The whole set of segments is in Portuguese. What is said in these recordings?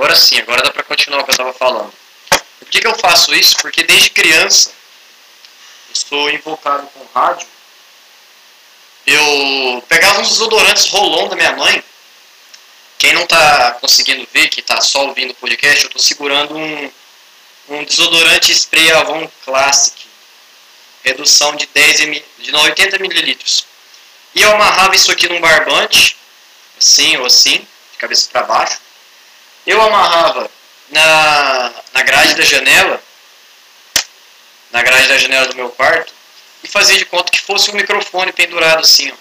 Agora sim, agora dá para continuar o que eu estava falando. Por que, que eu faço isso? Porque desde criança eu sou invocado com rádio. Eu pegava uns desodorantes rolão da minha mãe. Quem não está conseguindo ver, que está só ouvindo o podcast, eu estou segurando um, um desodorante spray Avon Classic. Redução de 10 ml, de 80 mililitros. E eu amarrava isso aqui num barbante, assim ou assim, de cabeça para baixo. Eu amarrava na, na grade da janela, na grade da janela do meu quarto, e fazia de conta que fosse um microfone pendurado assim. Ó.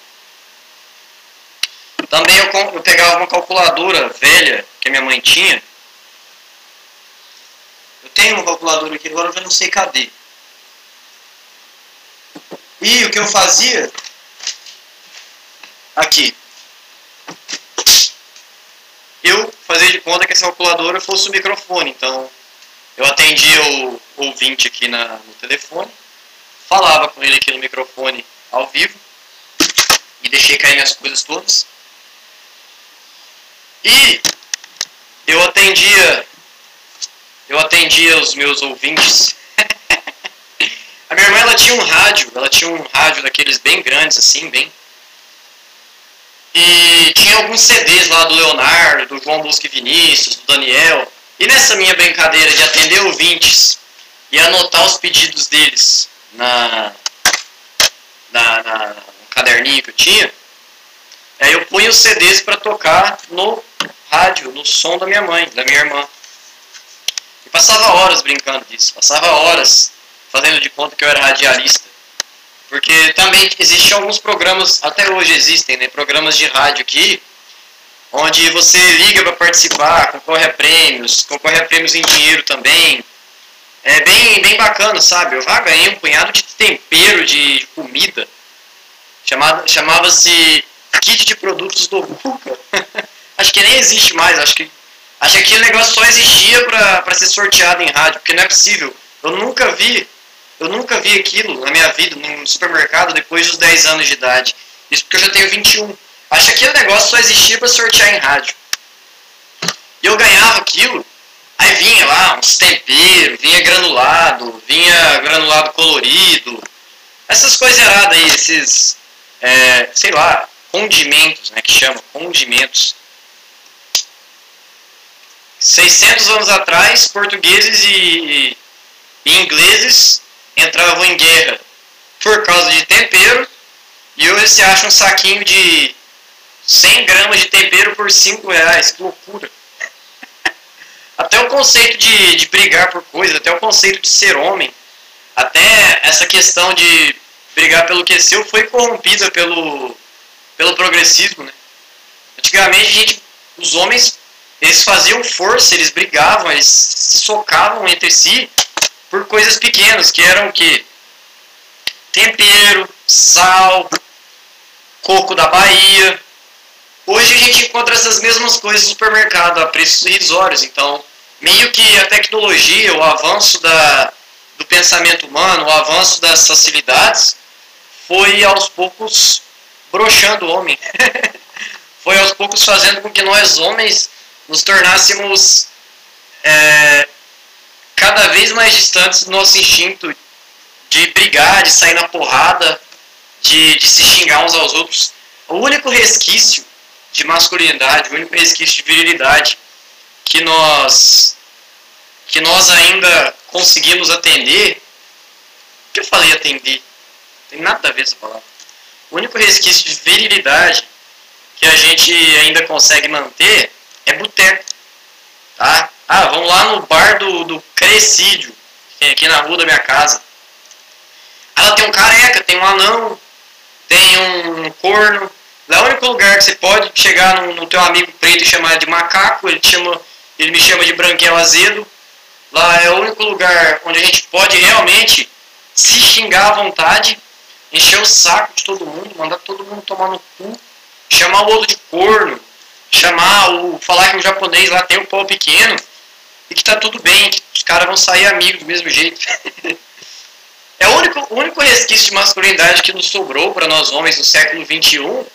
Também eu, eu pegava uma calculadora velha que a minha mãe tinha. Eu tenho uma calculadora aqui, agora eu já não sei cadê. E o que eu fazia aqui. Eu fazia de conta que essa calculadora fosse o microfone, então eu atendia o ouvinte aqui na, no telefone, falava com ele aqui no microfone ao vivo e deixei cair minhas coisas todas. E eu atendia eu atendia os meus ouvintes. a minha irmã ela tinha um rádio, ela tinha um rádio daqueles bem grandes assim, bem e tinha alguns CDs lá do Leonardo, do João Busque Vinícius, do Daniel. E nessa minha brincadeira de atender ouvintes e anotar os pedidos deles na, na, na no caderninho que eu tinha, aí eu punha os CDs para tocar no rádio, no som da minha mãe, da minha irmã. E passava horas brincando disso, passava horas fazendo de conta que eu era radialista. Porque também existem alguns programas, até hoje existem, né, programas de rádio aqui, onde você liga para participar, concorre a prêmios, concorre a prêmios em dinheiro também. É bem, bem bacana, sabe? Eu já ganhei um punhado de tempero de comida. Chamava-se kit de produtos do Buca. acho que nem existe mais, acho que acho que aquele negócio só existia para ser sorteado em rádio, porque não é possível. Eu nunca vi eu nunca vi aquilo na minha vida, num supermercado, depois dos 10 anos de idade. Isso porque eu já tenho 21. Acho que aquele negócio só existia para sortear em rádio. E eu ganhava aquilo, aí vinha lá uns temperos, vinha granulado, vinha granulado colorido, essas coisas erradas aí, esses, é, sei lá, condimentos, né, que chama, condimentos. 600 anos atrás, portugueses e, e ingleses entravam em guerra por causa de tempero e hoje se acha um saquinho de 100 gramas de tempero por 5 reais. Que loucura! Até o conceito de, de brigar por coisas, até o conceito de ser homem, até essa questão de brigar pelo que é seu foi corrompida pelo, pelo progressismo. Né? Antigamente, a gente, os homens eles faziam força, eles brigavam, eles se socavam entre si por coisas pequenas, que eram o quê? Tempero, sal, coco da Bahia. Hoje a gente encontra essas mesmas coisas no supermercado a preços irrisórios. Então, meio que a tecnologia, o avanço da, do pensamento humano, o avanço das facilidades, foi aos poucos broxando o homem. foi aos poucos fazendo com que nós, homens, nos tornássemos é, cada vez mais distantes do nosso instinto de brigar, de sair na porrada, de, de se xingar uns aos outros. O único resquício de masculinidade, o único resquício de virilidade que nós que nós ainda conseguimos atender, que eu falei atender, tem nada a ver essa palavra. O único resquício de virilidade que a gente ainda consegue manter é boteco, tá? Ah, vamos lá no bar do, do Crescídio, que tem aqui na rua da minha casa. Ela tem um careca, tem um anão, tem um corno. Lá é o único lugar que você pode chegar no, no teu amigo preto e chamar de macaco, ele, chama, ele me chama de branquelo azedo. Lá é o único lugar onde a gente pode realmente se xingar à vontade, encher o saco de todo mundo, mandar todo mundo tomar no cu, chamar o outro de corno, chamar o. falar que o japonês lá tem o pau pequeno e que tá tudo bem, que os caras vão sair amigos do mesmo jeito. é o único, o único resquício de masculinidade que nos sobrou para nós homens no século XXI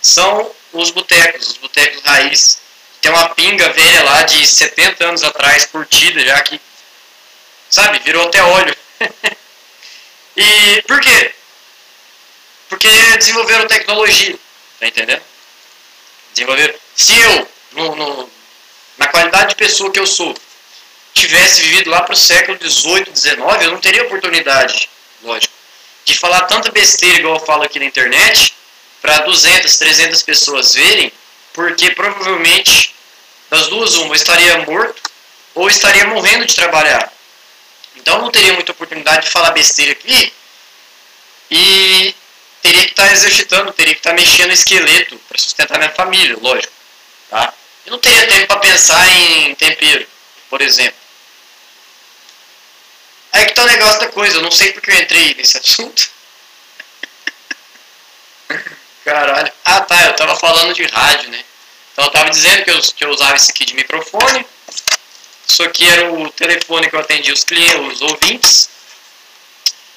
são os botecos, os botecos raiz. tem uma pinga velha lá de 70 anos atrás, curtida já que, sabe, virou até óleo. e por quê? Porque desenvolveram tecnologia, tá entendendo? Desenvolveram. Se eu, no, no, na qualidade de pessoa que eu sou, tivesse vivido lá para o século XVIII, XIX, eu não teria oportunidade, lógico, de falar tanta besteira igual eu falo aqui na internet, para 200, 300 pessoas verem, porque provavelmente das duas uma, eu estaria morto ou estaria morrendo de trabalhar. Então não teria muita oportunidade de falar besteira aqui e teria que estar tá exercitando, teria que estar tá mexendo no esqueleto para sustentar minha família, lógico. Tá? Eu não teria tempo para pensar em tempero, por exemplo. Aí que está o negócio da coisa, eu não sei porque eu entrei nesse assunto. Caralho. Ah tá, eu tava falando de rádio, né? Então eu tava dizendo que eu, que eu usava esse aqui de microfone. Isso aqui era o telefone que eu atendia os clientes, os ouvintes.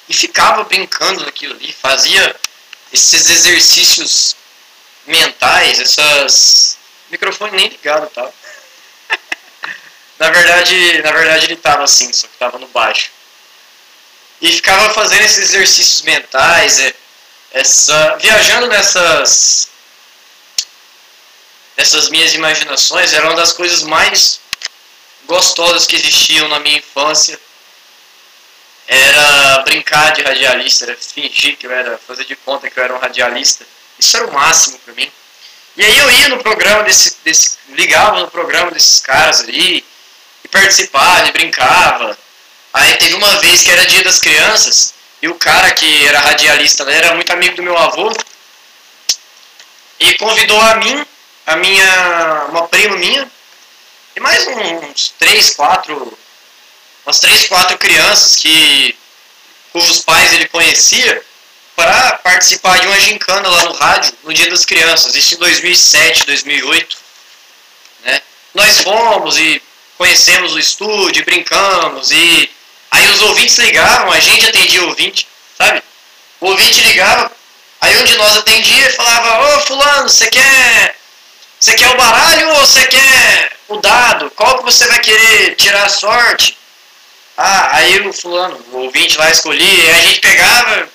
E ficava brincando naquilo ali, fazia esses exercícios mentais, essas. Microfone nem ligado tava. na verdade, na verdade ele tava assim, só que tava no baixo. E ficava fazendo esses exercícios mentais, é, essa, viajando nessas, nessas minhas imaginações, era uma das coisas mais gostosas que existiam na minha infância. Era brincar de radialista, era fingir que eu era, fazer de conta que eu era um radialista. Isso era o máximo para mim. E aí eu ia no programa desse, desse ligava no programa desses caras ali, e participava, e brincava. Aí teve uma vez que era dia das crianças, e o cara que era radialista né, era muito amigo do meu avô. E convidou a mim, a minha, uma prima minha, e mais uns três, quatro, umas três, quatro crianças que cujos pais ele conhecia para participar de uma gincana lá no rádio no Dia das Crianças, isso em 2007, 2008. Né? Nós fomos e conhecemos o estúdio, brincamos e Aí os ouvintes ligavam, a gente atendia o ouvinte, sabe? O ouvinte ligava, aí um de nós atendia e falava, ô fulano, você quer. Você quer o baralho ou você quer o dado? Qual que você vai querer tirar a sorte? Ah, aí o fulano, o ouvinte lá escolhia, a gente pegava,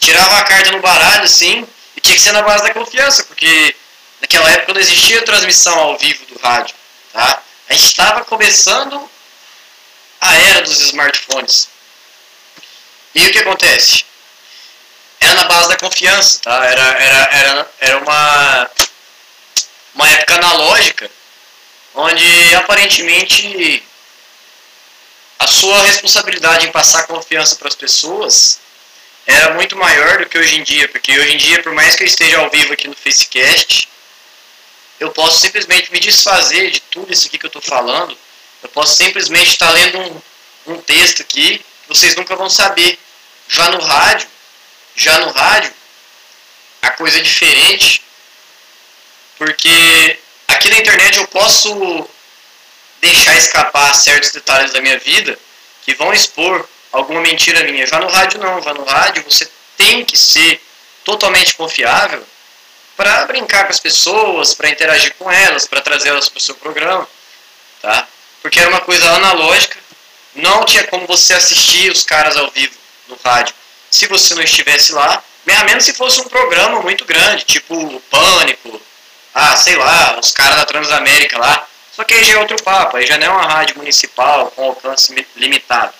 tirava a carta no baralho, assim, e tinha que ser na base da confiança, porque naquela época não existia transmissão ao vivo do rádio, tá? A gente estava começando a era dos smartphones. E o que acontece? Era na base da confiança, tá? Era, era, era, era uma, uma época analógica, onde aparentemente a sua responsabilidade em passar confiança para as pessoas era muito maior do que hoje em dia, porque hoje em dia, por mais que eu esteja ao vivo aqui no Facecast, eu posso simplesmente me desfazer de tudo isso aqui que eu estou falando eu posso simplesmente estar lendo um, um texto aqui, vocês nunca vão saber. Já no rádio, já no rádio, a coisa é diferente, porque aqui na internet eu posso deixar escapar certos detalhes da minha vida que vão expor alguma mentira minha. Já no rádio não, já no rádio você tem que ser totalmente confiável para brincar com as pessoas, para interagir com elas, para trazer elas para o seu programa, tá? porque era uma coisa analógica, não tinha como você assistir os caras ao vivo no rádio se você não estivesse lá, a menos se fosse um programa muito grande, tipo Pânico, ah, sei lá, os caras da Transamérica lá. Só que aí já é outro papo, aí já não é uma rádio municipal com alcance limitado.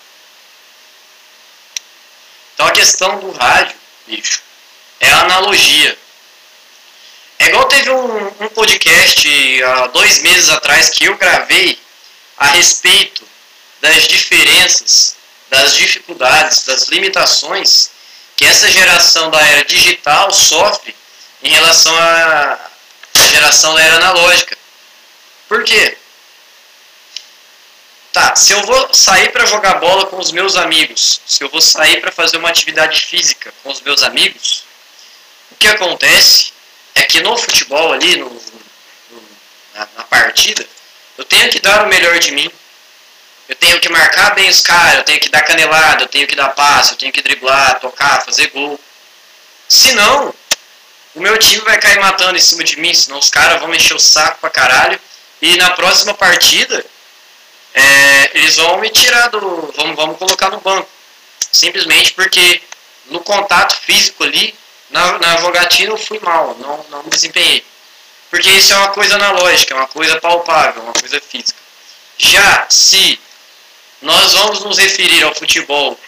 Então a questão do rádio, bicho, é a analogia. É igual teve um, um podcast há dois meses atrás que eu gravei a respeito das diferenças, das dificuldades, das limitações que essa geração da era digital sofre em relação à geração da era analógica. Por quê? Tá, se eu vou sair para jogar bola com os meus amigos, se eu vou sair para fazer uma atividade física com os meus amigos, o que acontece é que no futebol ali, no, no, na, na partida, eu tenho que dar o melhor de mim. Eu tenho que marcar bem os caras, eu tenho que dar canelada, eu tenho que dar passe, eu tenho que driblar, tocar, fazer gol. Senão, o meu time vai cair matando em cima de mim, senão os caras vão mexer o saco pra caralho E na próxima partida, é, eles vão me tirar do. Vamos, vamos colocar no banco. Simplesmente porque no contato físico ali, na, na jogatina eu fui mal, não, não me desempenhei. Porque isso é uma coisa analógica, é uma coisa palpável, uma coisa física. Já se nós vamos nos referir ao futebol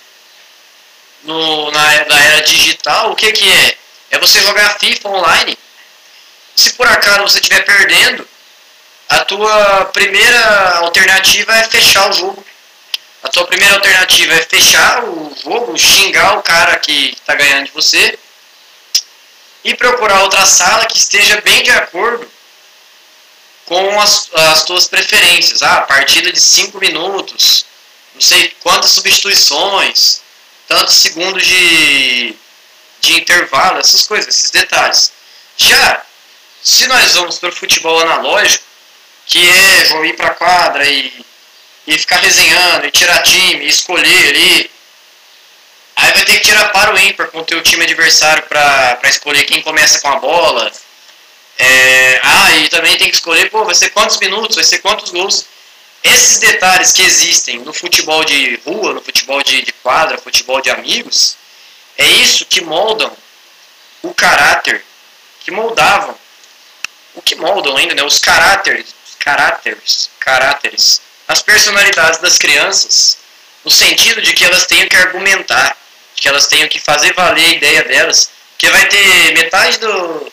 no, na, na era digital, o que, que é? É você jogar FIFA online. Se por acaso você estiver perdendo, a tua primeira alternativa é fechar o jogo. A tua primeira alternativa é fechar o jogo, xingar o cara que está ganhando de você e procurar outra sala que esteja bem de acordo com as, as tuas preferências. Ah, partida de 5 minutos, não sei quantas substituições, tantos segundos de, de intervalo, essas coisas, esses detalhes. Já, se nós vamos para o futebol analógico, que é vou ir para a quadra e, e ficar resenhando, e tirar time, e escolher ali, aí vai ter que tirar para o ímpar com o time adversário para escolher quem começa com a bola. É, ah, e também tem que escolher, pô, vai ser quantos minutos, vai ser quantos gols. Esses detalhes que existem no futebol de rua, no futebol de, de quadra, futebol de amigos, é isso que moldam o caráter, que moldavam, o que moldam ainda, né, os caráteres, caráteres, caráteres, as personalidades das crianças, no sentido de que elas tenham que argumentar, de que elas tenham que fazer valer a ideia delas, porque vai ter metade do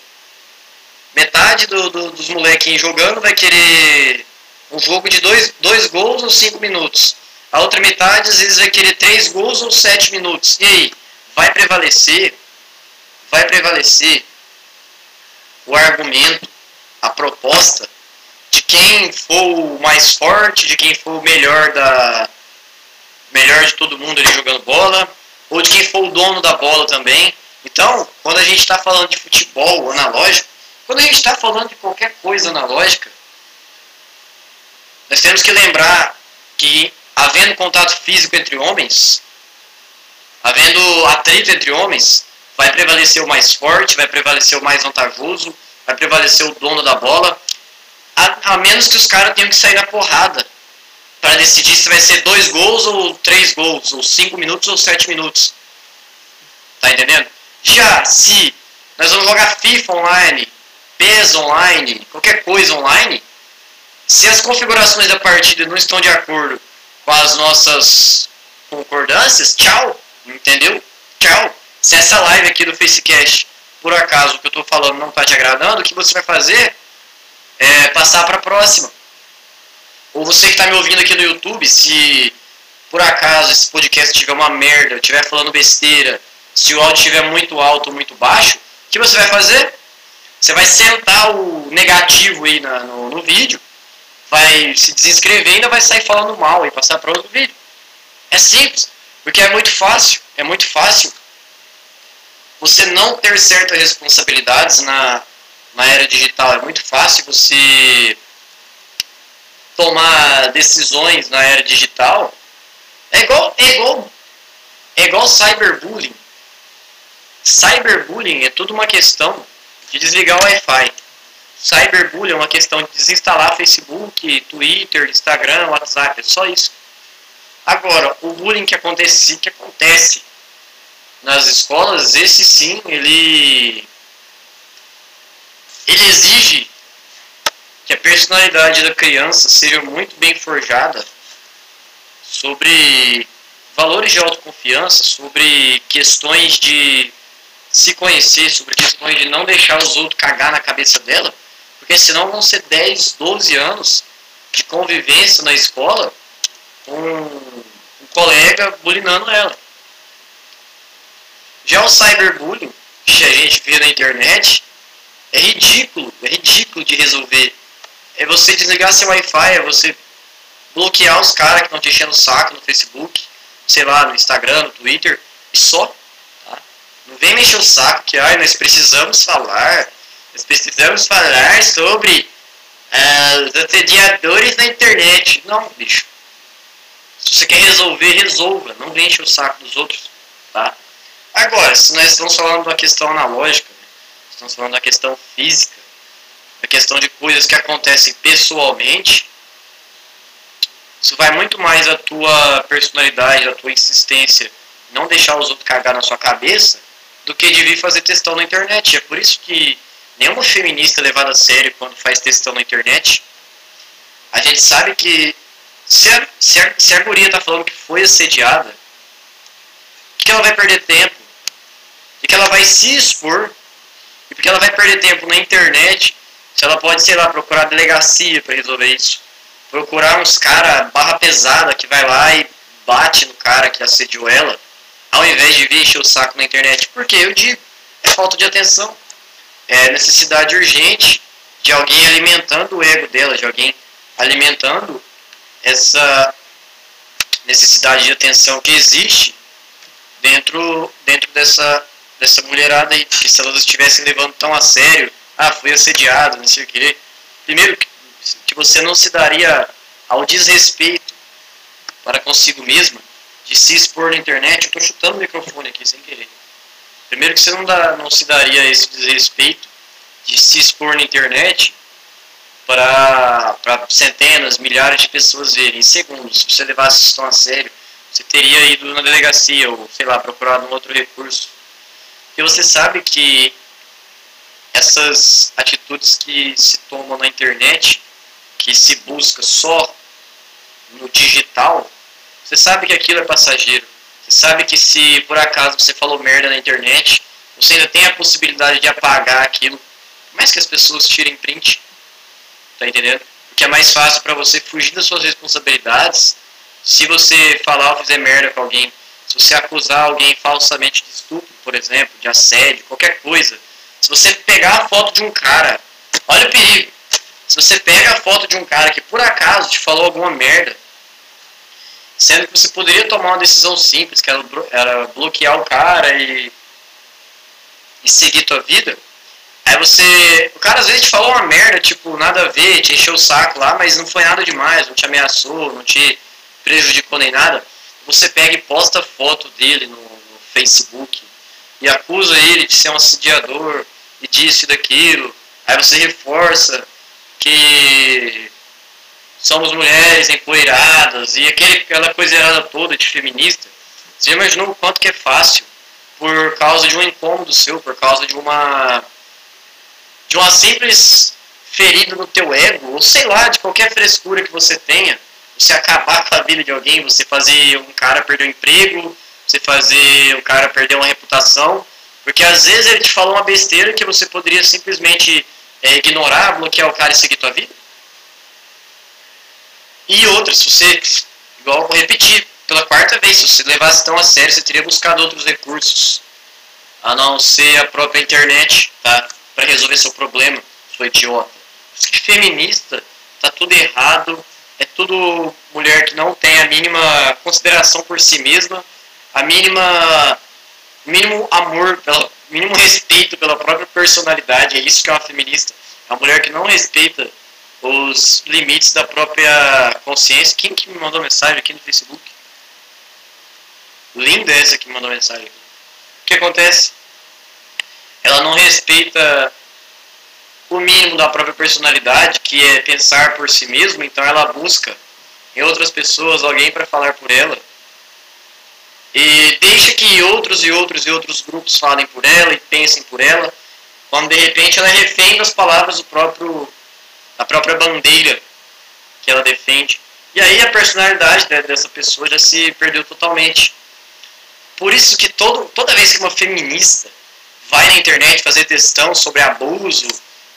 metade do, do, dos molequinhos jogando vai querer um jogo de dois, dois gols ou cinco minutos. A outra metade, às vezes, vai querer três gols ou sete minutos. E aí? Vai prevalecer? Vai prevalecer o argumento, a proposta quem for o mais forte, de quem for o melhor da melhor de todo mundo ali jogando bola, ou de quem for o dono da bola também. Então, quando a gente está falando de futebol analógico, quando a gente está falando de qualquer coisa analógica, nós temos que lembrar que, havendo contato físico entre homens, havendo atrito entre homens, vai prevalecer o mais forte, vai prevalecer o mais vantajoso, vai prevalecer o dono da bola, a, a menos que os caras tenham que sair na porrada para decidir se vai ser dois gols ou três gols, ou cinco minutos ou sete minutos. Tá entendendo? Já se nós vamos jogar FIFA online, PES online, qualquer coisa online, se as configurações da partida não estão de acordo com as nossas concordâncias, tchau, entendeu? Tchau. Se essa live aqui do Facecast, por acaso, o que eu estou falando não está te agradando, o que você vai fazer é passar para a próxima. Ou você que está me ouvindo aqui no YouTube, se por acaso esse podcast tiver uma merda, estiver falando besteira, se o áudio estiver muito alto ou muito baixo, o que você vai fazer? Você vai sentar o negativo aí na, no, no vídeo vai se desinscrever e ainda vai sair falando mal e passar para outro vídeo. É simples, porque é muito fácil, é muito fácil você não ter certas responsabilidades na, na era digital. É muito fácil você tomar decisões na era digital. É igual, é igual, é igual cyberbullying. Cyberbullying é tudo uma questão de desligar o Wi-Fi. Cyberbullying é uma questão de desinstalar Facebook, Twitter, Instagram, WhatsApp, é só isso. Agora, o bullying que acontece, que acontece nas escolas, esse sim, ele, ele exige que a personalidade da criança seja muito bem forjada sobre valores de autoconfiança, sobre questões de se conhecer, sobre questões de não deixar os outros cagar na cabeça dela, porque senão vão ser 10, 12 anos de convivência na escola com um colega bulinando ela. Já o cyberbullying, que a gente vê na internet, é ridículo, é ridículo de resolver. É você desligar seu Wi-Fi, é você bloquear os caras que estão te enchendo o saco no Facebook, sei lá, no Instagram, no Twitter, e só. Tá? Não vem mexer o saco que ai, nós precisamos falar nós precisamos falar sobre uh, os assediadores na internet. Não, bicho. Se você quer resolver, resolva. Não enche o saco dos outros. Tá? Agora, se nós estamos falando da questão analógica? Estamos falando da questão física, a questão de coisas que acontecem pessoalmente, isso vai muito mais a tua personalidade, a tua insistência, não deixar os outros cagar na sua cabeça, do que de vir fazer textão na internet. É por isso que nenhuma feminista é levada a sério quando faz textão na internet. A gente sabe que se a, se a, se a guria tá falando que foi assediada, que ela vai perder tempo, e que ela vai se expor, e porque ela vai perder tempo na internet, se ela pode, sei lá, procurar delegacia para resolver isso. Procurar uns cara barra pesada que vai lá e bate no cara que assediou ela, ao invés de vir encher o saco na internet. Porque eu digo, é falta de atenção. É necessidade urgente de alguém alimentando o ego dela, de alguém alimentando essa necessidade de atenção que existe dentro, dentro dessa, dessa mulherada aí. Que se elas estivessem levando tão a sério, ah, fui assediado, não sei o quê. Primeiro, que você não se daria ao desrespeito para consigo mesma de se expor na internet. Eu estou chutando o microfone aqui sem querer. Primeiro que você não, dá, não se daria esse desrespeito de se expor na internet para, centenas, milhares de pessoas verem. Segundo, se você levasse isso tão a sério, você teria ido na delegacia ou, sei lá, procurado um outro recurso. Porque você sabe que essas atitudes que se tomam na internet, que se busca só no digital, você sabe que aquilo é passageiro. Você sabe que se por acaso você falou merda na internet, você ainda tem a possibilidade de apagar aquilo. mais que as pessoas tirem print, Tá entendendo? Porque é mais fácil para você fugir das suas responsabilidades se você falar ou fizer merda com alguém. Se você acusar alguém falsamente de estupro, por exemplo, de assédio, qualquer coisa. Se você pegar a foto de um cara, olha o perigo. Se você pega a foto de um cara que por acaso te falou alguma merda, sendo que você poderia tomar uma decisão simples, que era bloquear o cara e, e seguir tua vida, Aí você. O cara às vezes te falou uma merda, tipo, nada a ver, te encheu o saco lá, mas não foi nada demais, não te ameaçou, não te prejudicou nem nada. Você pega e posta foto dele no, no Facebook e acusa ele de ser um assediador e disso e daquilo. Aí você reforça que somos mulheres empoeiradas e aquela coisa toda de feminista. Você imaginou o quanto que é fácil por causa de um incômodo seu, por causa de uma de uma simples ferida no teu ego, ou sei lá, de qualquer frescura que você tenha, você acabar com a vida de alguém, você fazer um cara perder o emprego, você fazer um cara perder uma reputação, porque às vezes ele te falou uma besteira que você poderia simplesmente é, ignorar, bloquear o cara e seguir tua vida. E outras, se você, igual vou repetir, pela quarta vez, se você levasse tão a sério, você teria buscado outros recursos, a não ser a própria internet, tá? para resolver seu problema, sua idiota. Feminista, tá tudo errado, é tudo mulher que não tem a mínima consideração por si mesma, a mínima mínimo amor, pelo mínimo respeito pela própria personalidade, é isso que é uma feminista. É uma mulher que não respeita os limites da própria consciência. Quem que me mandou mensagem aqui no Facebook? Linda essa que me mandou mensagem. O que acontece? ela não respeita o mínimo da própria personalidade, que é pensar por si mesma, então ela busca em outras pessoas alguém para falar por ela. E deixa que outros e outros e outros grupos falem por ela e pensem por ela, quando de repente ela é refém das palavras do próprio, da própria bandeira que ela defende. E aí a personalidade dessa pessoa já se perdeu totalmente. Por isso que todo, toda vez que uma feminista vai na internet fazer textão sobre abuso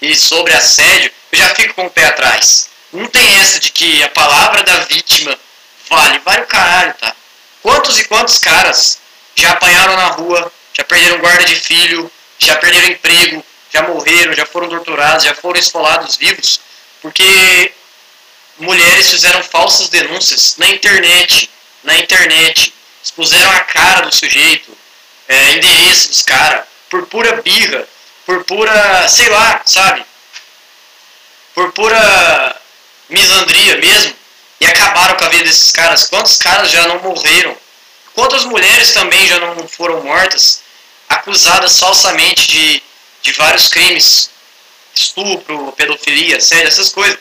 e sobre assédio, eu já fico com o pé atrás. Não tem essa de que a palavra da vítima vale, vale o caralho, tá? Quantos e quantos caras já apanharam na rua, já perderam guarda de filho, já perderam emprego, já morreram, já foram torturados, já foram esfolados vivos, porque mulheres fizeram falsas denúncias na internet, na internet, expuseram a cara do sujeito, é, endereço dos caras, por pura birra, por pura, sei lá, sabe? Por pura misandria mesmo, e acabaram com a vida desses caras. Quantos caras já não morreram? Quantas mulheres também já não foram mortas, acusadas falsamente de, de vários crimes? estupro, pedofilia, sério, essas coisas.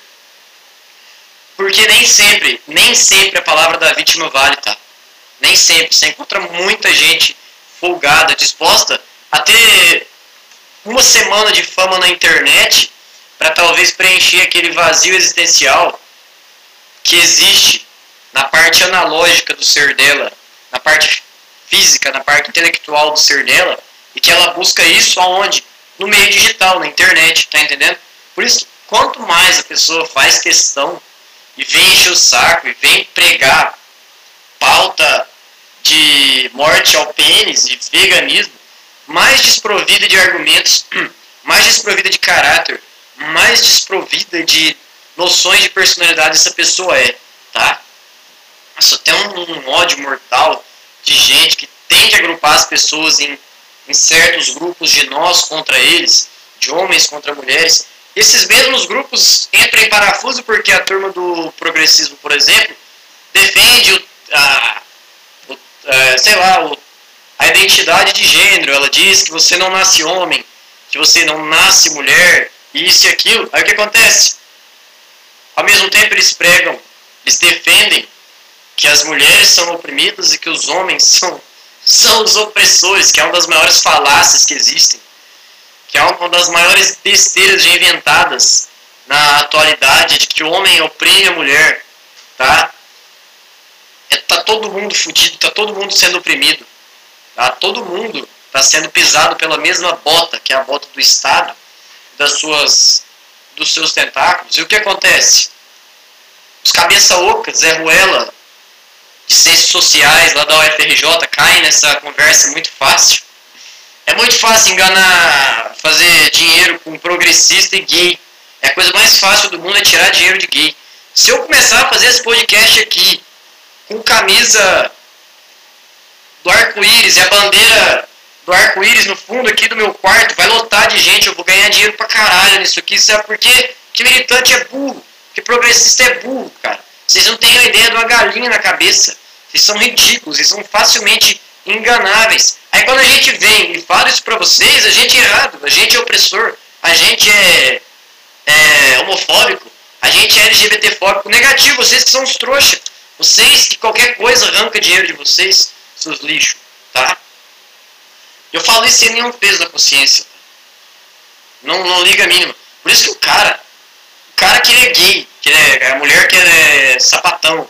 Porque nem sempre, nem sempre a palavra da vítima vale, tá? Nem sempre. Você encontra muita gente folgada, disposta a ter uma semana de fama na internet para talvez preencher aquele vazio existencial que existe na parte analógica do ser dela, na parte física, na parte intelectual do ser dela, e que ela busca isso aonde? No meio digital, na internet, tá entendendo? Por isso, quanto mais a pessoa faz questão e vem encher o saco e vem pregar pauta de morte ao pênis e veganismo, mais desprovida de argumentos, mais desprovida de caráter, mais desprovida de noções de personalidade essa pessoa é, tá? Nossa, tem um, um ódio mortal de gente que tende a agrupar as pessoas em, em certos grupos de nós contra eles, de homens contra mulheres. Esses mesmos grupos entram em parafuso porque a turma do progressismo, por exemplo, defende o, a, o, a, sei lá, o, a identidade de gênero. Ela diz que você não nasce homem, que você não nasce mulher, isso e aquilo. Aí o que acontece? Ao mesmo tempo eles pregam, eles defendem que as mulheres são oprimidas e que os homens são, são os opressores, que é uma das maiores falácias que existem, que é uma das maiores besteiras já inventadas na atualidade, de que o homem oprime a mulher, tá? É, tá todo mundo fudido, tá todo mundo sendo oprimido, tá? Todo mundo está sendo pisado pela mesma bota, que é a bota do Estado, das suas, dos seus tentáculos. E o que acontece? Os cabeça oca, Zé Ruela, de ciências sociais lá da UFRJ, caem nessa conversa muito fácil. É muito fácil enganar, fazer dinheiro com progressista e gay. É a coisa mais fácil do mundo é tirar dinheiro de gay. Se eu começar a fazer esse podcast aqui com camisa arco-íris e a bandeira do arco-íris no fundo aqui do meu quarto, vai lotar de gente, eu vou ganhar dinheiro pra caralho nisso aqui, sabe por quê? Que militante é burro, que progressista é burro, cara. Vocês não têm a ideia de uma galinha na cabeça. Vocês são ridículos, vocês são facilmente enganáveis. Aí quando a gente vem e fala isso pra vocês, a gente é errado, a gente é opressor, a gente é, é homofóbico, a gente é LGBTfóbico, negativo, vocês que são os trouxas. Vocês que qualquer coisa arranca dinheiro de vocês, seus lixos, tá? Eu falo isso sem nenhum peso da consciência. Não, não liga a mínima. Por isso que o cara, o cara que ele é gay, que ele é, a mulher que é sapatão,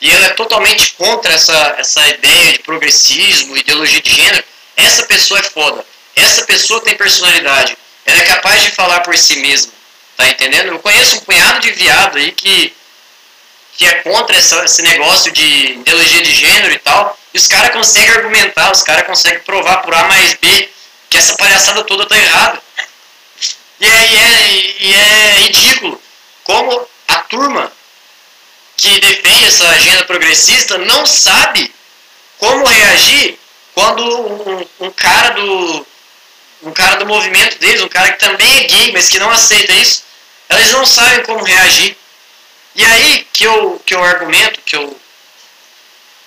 e ela é totalmente contra essa, essa ideia de progressismo, ideologia de gênero, essa pessoa é foda. Essa pessoa tem personalidade. Ela é capaz de falar por si mesma. Tá entendendo? Eu conheço um punhado de viado aí que, que é contra essa, esse negócio de ideologia de gênero e tal. E os caras conseguem argumentar, os caras conseguem provar por A mais B que essa palhaçada toda tá errada. E é, e é, e é ridículo como a turma que defende essa agenda progressista não sabe como reagir quando um, um, cara do um cara do movimento deles, um cara que também é gay, mas que não aceita isso, eles não sabem como reagir. E aí que eu, que eu argumento, que eu,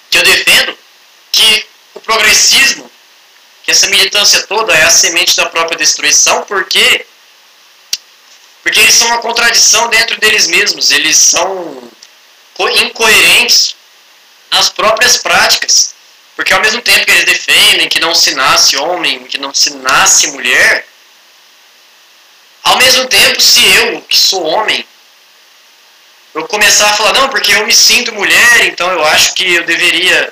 que eu defendo, que o progressismo, que essa militância toda é a semente da própria destruição, porque porque eles são uma contradição dentro deles mesmos, eles são incoerentes nas próprias práticas. Porque ao mesmo tempo que eles defendem que não se nasce homem, que não se nasce mulher, ao mesmo tempo, se eu, que sou homem, eu começar a falar, não, porque eu me sinto mulher, então eu acho que eu deveria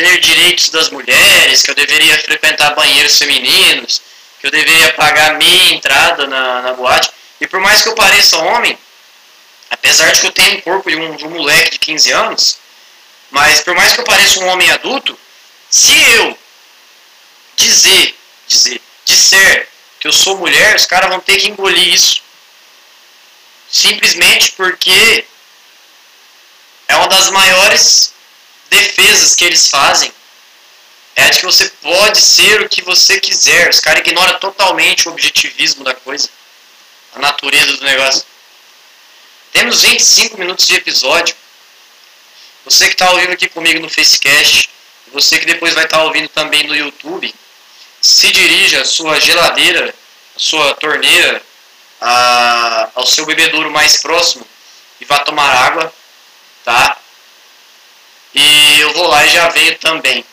ter direitos das mulheres, que eu deveria frequentar banheiros femininos, que eu deveria pagar meia entrada na, na boate. E por mais que eu pareça homem, apesar de que eu tenho um corpo de um, de um moleque de 15 anos, mas por mais que eu pareça um homem adulto, se eu dizer, dizer, disser que eu sou mulher, os caras vão ter que engolir isso. Simplesmente porque é uma das maiores defesas que eles fazem é de que você pode ser o que você quiser. Os caras ignoram totalmente o objetivismo da coisa, a natureza do negócio. Temos 25 minutos de episódio. Você que está ouvindo aqui comigo no Facecast, você que depois vai estar tá ouvindo também no YouTube, se dirija à sua geladeira, à sua torneira, a, ao seu bebedouro mais próximo e vá tomar água, tá? E eu vou lá e já venho também.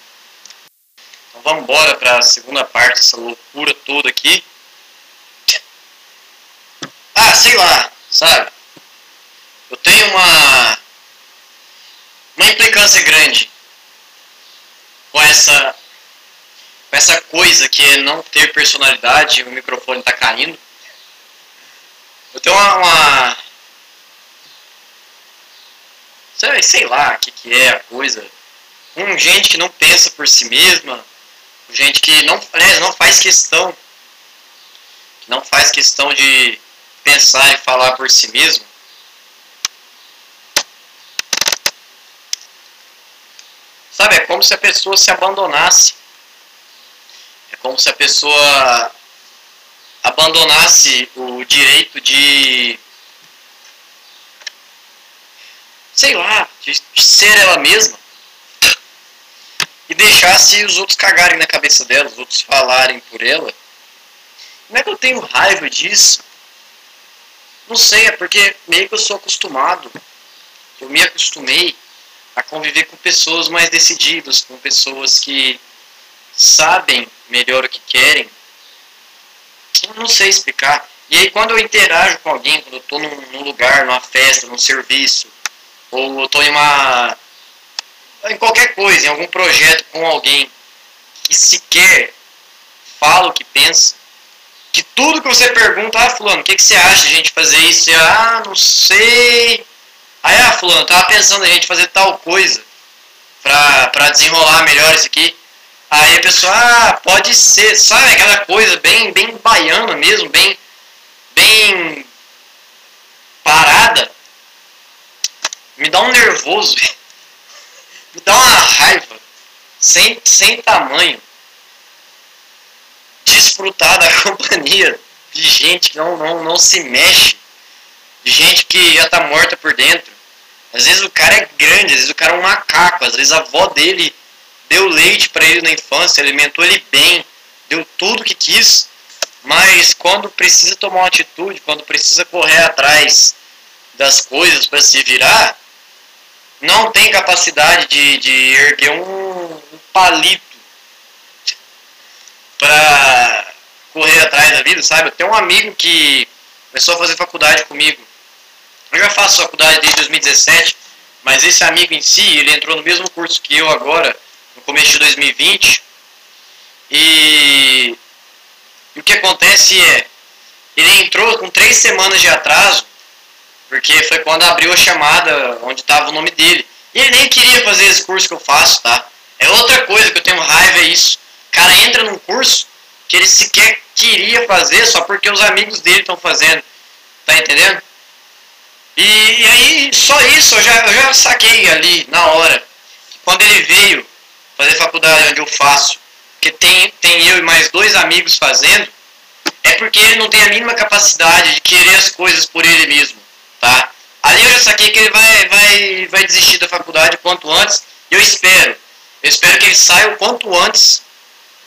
Então vamos embora para a segunda parte dessa loucura toda aqui. Ah, sei lá, sabe? Eu tenho uma uma implicância grande com essa com essa coisa que é não ter personalidade, o microfone está caindo. Eu tenho uma, uma sei, sei lá o que, que é a coisa. Com gente que não pensa por si mesma, gente que não, aliás, não faz questão, que não faz questão de pensar e falar por si mesmo. Sabe, é como se a pessoa se abandonasse. É como se a pessoa abandonasse o direito de. Sei lá, de ser ela mesma. E deixasse os outros cagarem na cabeça dela, os outros falarem por ela. Como é que eu tenho raiva disso? Não sei, é porque meio que eu sou acostumado. Eu me acostumei a conviver com pessoas mais decididas, com pessoas que sabem melhor o que querem. Eu não sei explicar. E aí quando eu interajo com alguém, quando eu estou num, num, lugar, numa festa, num serviço, ou estou em uma. em qualquer coisa, em algum projeto com alguém que sequer fala o que pensa, que tudo que você pergunta, ah, fulano, o que, que você acha de a gente fazer isso? Ah, não sei Aí, ah, fulano, tava pensando a gente fazer tal coisa pra, pra desenrolar melhor isso aqui. Aí a pessoa, ah, pode ser, sabe aquela coisa bem, bem baiana mesmo, bem, bem parada. Me dá um nervoso, me dá uma raiva. Sem, sem tamanho. Desfrutar da companhia de gente que não, não, não se mexe, de gente que já tá morta por dentro. Às vezes o cara é grande, às vezes o cara é um macaco, às vezes a avó dele deu leite para ele na infância, alimentou ele bem, deu tudo que quis, mas quando precisa tomar uma atitude, quando precisa correr atrás das coisas para se virar, não tem capacidade de, de erguer um, um palito para correr atrás da vida, sabe? Eu tenho um amigo que começou a fazer faculdade comigo eu já faço faculdade desde 2017, mas esse amigo em si, ele entrou no mesmo curso que eu agora, no começo de 2020. E, e o que acontece é, ele entrou com três semanas de atraso, porque foi quando abriu a chamada onde estava o nome dele. E ele nem queria fazer esse curso que eu faço, tá? É outra coisa que eu tenho raiva, é isso. O cara entra num curso que ele sequer queria fazer só porque os amigos dele estão fazendo. Tá entendendo? E, aí, só isso, eu já, eu já saquei ali, na hora. Quando ele veio fazer faculdade onde eu faço, que tem, tem eu e mais dois amigos fazendo, é porque ele não tem a mínima capacidade de querer as coisas por ele mesmo, tá? Ali eu já saquei que ele vai, vai, vai desistir da faculdade quanto antes, e eu espero. Eu espero que ele saia o quanto antes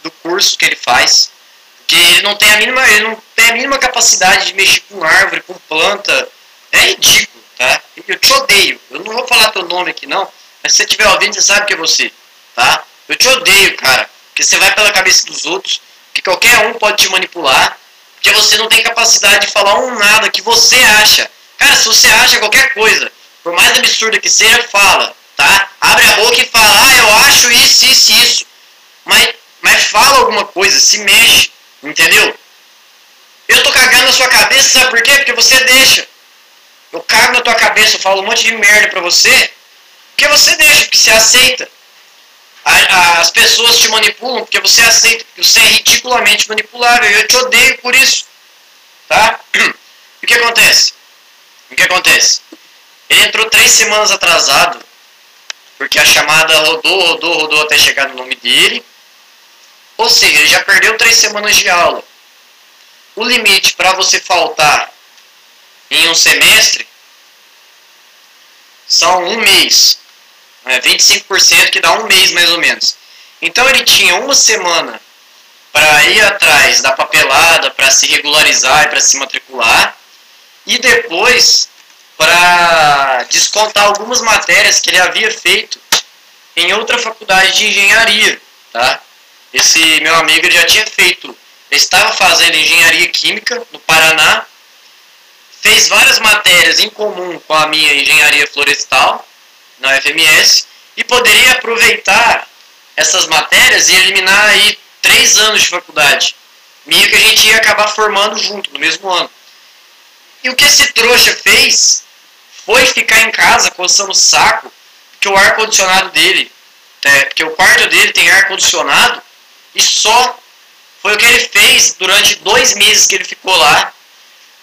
do curso que ele faz, porque ele não tem a mínima, ele não tem a mínima capacidade de mexer com árvore, com planta, é ridículo, tá? Eu te odeio. Eu não vou falar teu nome aqui não, mas se você estiver ouvindo, você sabe que é você, tá? Eu te odeio, cara. Porque você vai pela cabeça dos outros, que qualquer um pode te manipular, porque você não tem capacidade de falar um nada que você acha. Cara, se você acha qualquer coisa, por mais absurda que seja, fala, tá? Abre a boca e fala, ah, eu acho isso, isso, isso. Mas, mas fala alguma coisa, se mexe, entendeu? Eu tô cagando na sua cabeça, sabe por quê? Porque você deixa. Eu cago na tua cabeça, eu falo um monte de merda pra você, porque você deixa, porque você aceita. As pessoas te manipulam porque você aceita, porque você é ridiculamente manipulável. Eu te odeio por isso. Tá? E o que acontece? O que acontece? Ele entrou três semanas atrasado, porque a chamada rodou, rodou, rodou até chegar no nome dele. Ou seja, ele já perdeu três semanas de aula. O limite para você faltar em um semestre são um mês. Né, 25% que dá um mês mais ou menos. Então ele tinha uma semana para ir atrás da papelada, para se regularizar e para se matricular, e depois para descontar algumas matérias que ele havia feito em outra faculdade de engenharia, tá? Esse meu amigo já tinha feito, estava fazendo engenharia química no Paraná, fez várias matérias em comum com a minha engenharia florestal na FMS e poderia aproveitar essas matérias e eliminar aí três anos de faculdade. Minha que a gente ia acabar formando junto, no mesmo ano. E o que esse trouxa fez foi ficar em casa coçando o saco, porque o ar-condicionado dele, é, porque o quarto dele tem ar-condicionado, e só foi o que ele fez durante dois meses que ele ficou lá,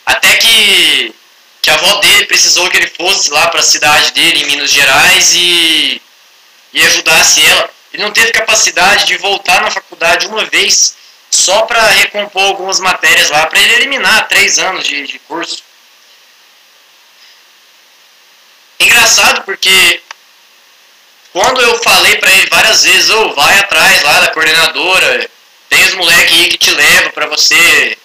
até que, que a avó dele precisou que ele fosse lá para a cidade dele, em Minas Gerais, e, e ajudasse ela. Ele não teve capacidade de voltar na faculdade uma vez só para recompor algumas matérias lá, para ele eliminar três anos de, de curso. Engraçado porque quando eu falei para ele várias vezes, ou oh, vai atrás lá da coordenadora, tem os moleques aí que te levam para você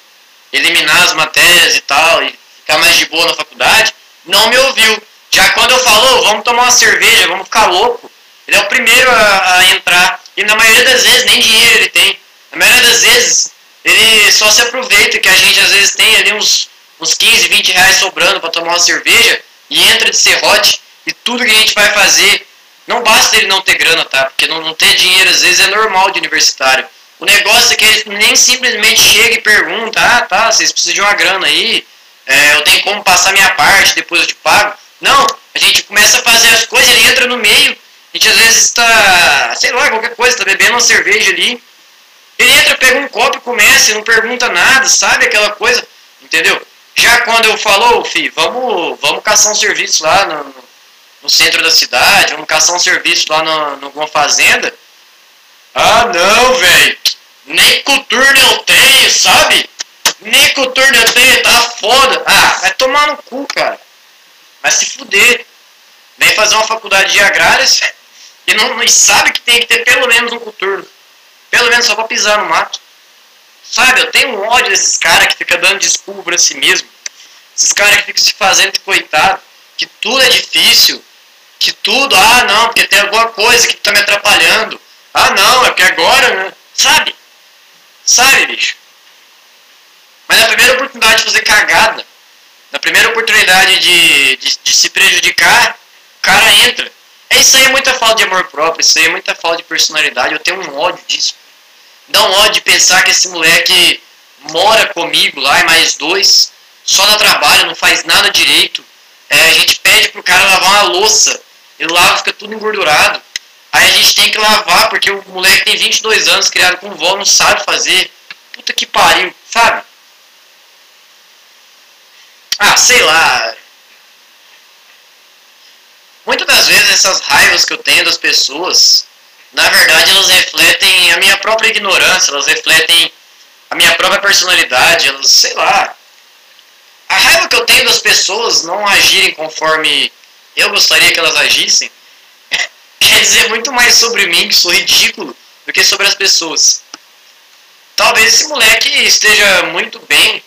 eliminar as matérias e tal, e ficar mais de boa na faculdade, não me ouviu. Já quando eu falo, oh, vamos tomar uma cerveja, vamos ficar louco, ele é o primeiro a, a, entrar. E na maioria das vezes nem dinheiro ele tem. Na maioria das vezes ele só se aproveita que a gente às vezes tem ali uns, uns 15, 20 reais sobrando para tomar uma cerveja e entra de serrote e tudo que a gente vai fazer. Não basta ele não ter grana, tá? Porque não, não ter dinheiro às vezes é normal de universitário. O negócio é que ele nem simplesmente chega e pergunta, ah tá, vocês precisam de uma grana aí, é, eu tenho como passar minha parte, depois eu te pago. Não, a gente começa a fazer as coisas, ele entra no meio, a gente às vezes está, sei lá, qualquer coisa, está bebendo uma cerveja ali. Ele entra, pega um copo e começa, não pergunta nada, sabe aquela coisa, entendeu? Já quando eu falo, filho, vamos, vamos caçar um serviço lá no, no centro da cidade, vamos caçar um serviço lá no alguma fazenda. Ah, não, velho. Nem coturno eu tenho, sabe? Nem coturno eu tenho, tá foda. Ah, vai tomar no cu, cara. Vai se fuder. Vem fazer uma faculdade de agrárias e não, e sabe que tem que ter pelo menos um coturno. Pelo menos só pra pisar no mato. Sabe, eu tenho um ódio desses caras que ficam dando desculpa pra si mesmo. Esses caras que ficam se fazendo de coitado. Que tudo é difícil. Que tudo, ah não, porque tem alguma coisa que tá me atrapalhando. Ah não, é porque agora, né? Sabe? Sabe, bicho? Mas na primeira oportunidade de fazer cagada, na primeira oportunidade de, de, de se prejudicar, o cara entra. É isso aí é muita falta de amor próprio, isso aí é muita falta de personalidade. Eu tenho um ódio disso. Dá um ódio de pensar que esse moleque mora comigo lá e mais dois, só dá trabalho, não faz nada direito. É, a gente pede pro cara lavar uma louça, ele lava, fica tudo engordurado. Aí a gente tem que lavar, porque o moleque tem 22 anos, criado com vó, não sabe fazer. Puta que pariu, sabe? Ah, sei lá. Muitas das vezes essas raivas que eu tenho das pessoas, na verdade elas refletem a minha própria ignorância, elas refletem a minha própria personalidade, elas, sei lá. A raiva que eu tenho das pessoas não agirem conforme eu gostaria que elas agissem, quer dizer muito mais sobre mim, que sou ridículo, do que sobre as pessoas. Talvez esse moleque esteja muito bem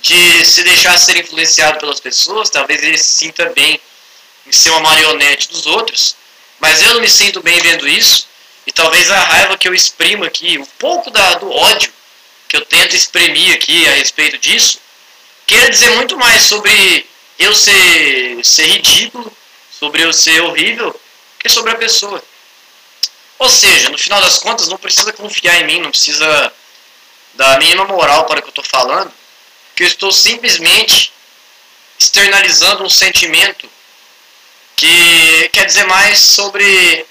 de se deixar ser influenciado pelas pessoas, talvez ele se sinta bem em ser uma marionete dos outros, mas eu não me sinto bem vendo isso, e talvez a raiva que eu exprimo aqui, um pouco da, do ódio que eu tento exprimir aqui a respeito disso, quer dizer muito mais sobre eu ser, ser ridículo, sobre eu ser horrível, que sobre a pessoa. Ou seja, no final das contas, não precisa confiar em mim, não precisa da mínima moral para o que eu estou falando, que eu estou simplesmente externalizando um sentimento que quer dizer mais sobre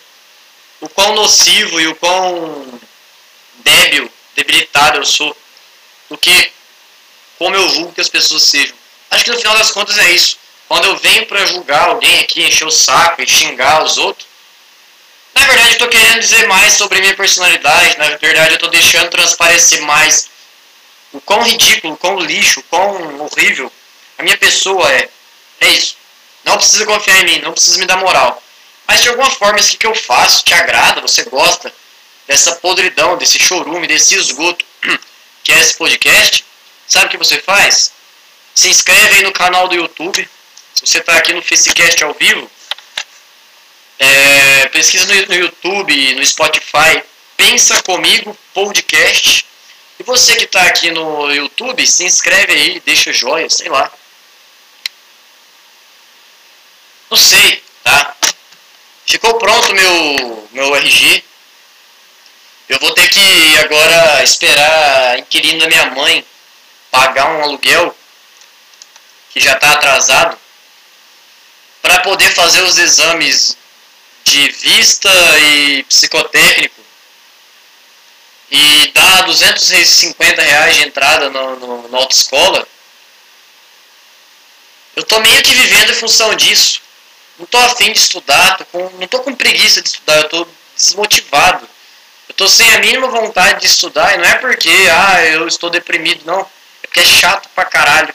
o quão nocivo e o quão débil, debilitado eu sou, do que como eu julgo que as pessoas sejam. Acho que no final das contas é isso. Quando eu venho para julgar alguém aqui, encher o saco e xingar os outros, na verdade eu estou querendo dizer mais sobre minha personalidade, na verdade eu estou deixando transparecer mais o quão ridículo, o quão lixo, o quão horrível a minha pessoa é. É isso. Não precisa confiar em mim, não precisa me dar moral. Mas de alguma forma isso que eu faço te agrada, você gosta, dessa podridão, desse chorume, desse esgoto que é esse podcast, sabe o que você faz? Se inscreve aí no canal do YouTube. Se você está aqui no Facecast ao vivo, é, pesquisa no, no YouTube, no Spotify, Pensa Comigo Podcast. E você que está aqui no YouTube, se inscreve aí, deixa joia, sei lá. Não sei, tá? Ficou pronto meu meu RG. Eu vou ter que agora esperar a inquilino da minha mãe pagar um aluguel que já está atrasado para poder fazer os exames de vista e psicotécnico e dar 250 reais de entrada no, no, na autoescola, eu tô meio que vivendo em função disso. Não tô afim de estudar, tô com, não tô com preguiça de estudar, eu tô desmotivado. Eu tô sem a mínima vontade de estudar, e não é porque, ah, eu estou deprimido, não. É porque é chato pra caralho.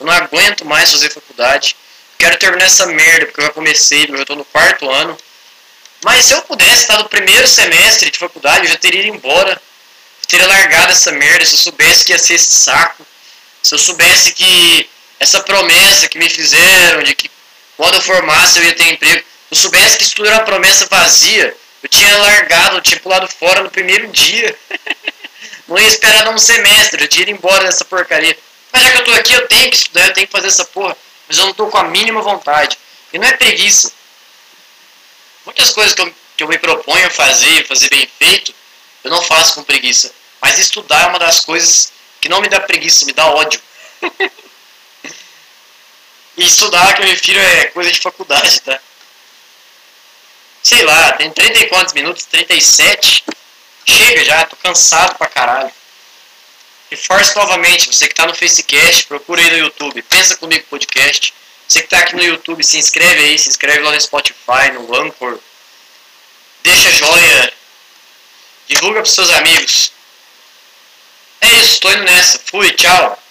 Eu não aguento mais fazer faculdade. Quero terminar essa merda, porque eu já comecei, eu já tô no quarto ano. Mas se eu pudesse estar no primeiro semestre de faculdade, eu já teria ido embora. Eu teria largado essa merda se eu soubesse que ia ser esse saco. Se eu soubesse que essa promessa que me fizeram de que quando eu formasse eu ia ter emprego, eu soubesse que isso tudo era uma promessa vazia, eu tinha largado, eu tinha pulado fora no primeiro dia. Não ia esperar um semestre, eu tinha ido embora dessa porcaria. Mas já que eu tô aqui, eu tenho que estudar, eu tenho que fazer essa porra. Mas eu não tô com a mínima vontade. E não é preguiça. Muitas coisas que eu, que eu me proponho a fazer, fazer bem feito, eu não faço com preguiça. Mas estudar é uma das coisas que não me dá preguiça, me dá ódio. e estudar, que eu refiro, é coisa de faculdade, tá? Sei lá, tem 30 e minutos? 37? Chega já, tô cansado pra caralho. Reforço novamente, você que tá no Facecast, procura aí no YouTube, pensa comigo podcast. Você que está aqui no YouTube, se inscreve aí, se inscreve lá no Spotify, no Anchor. Deixa joia. Divulga para seus amigos. É isso, estou indo nessa. Fui, tchau.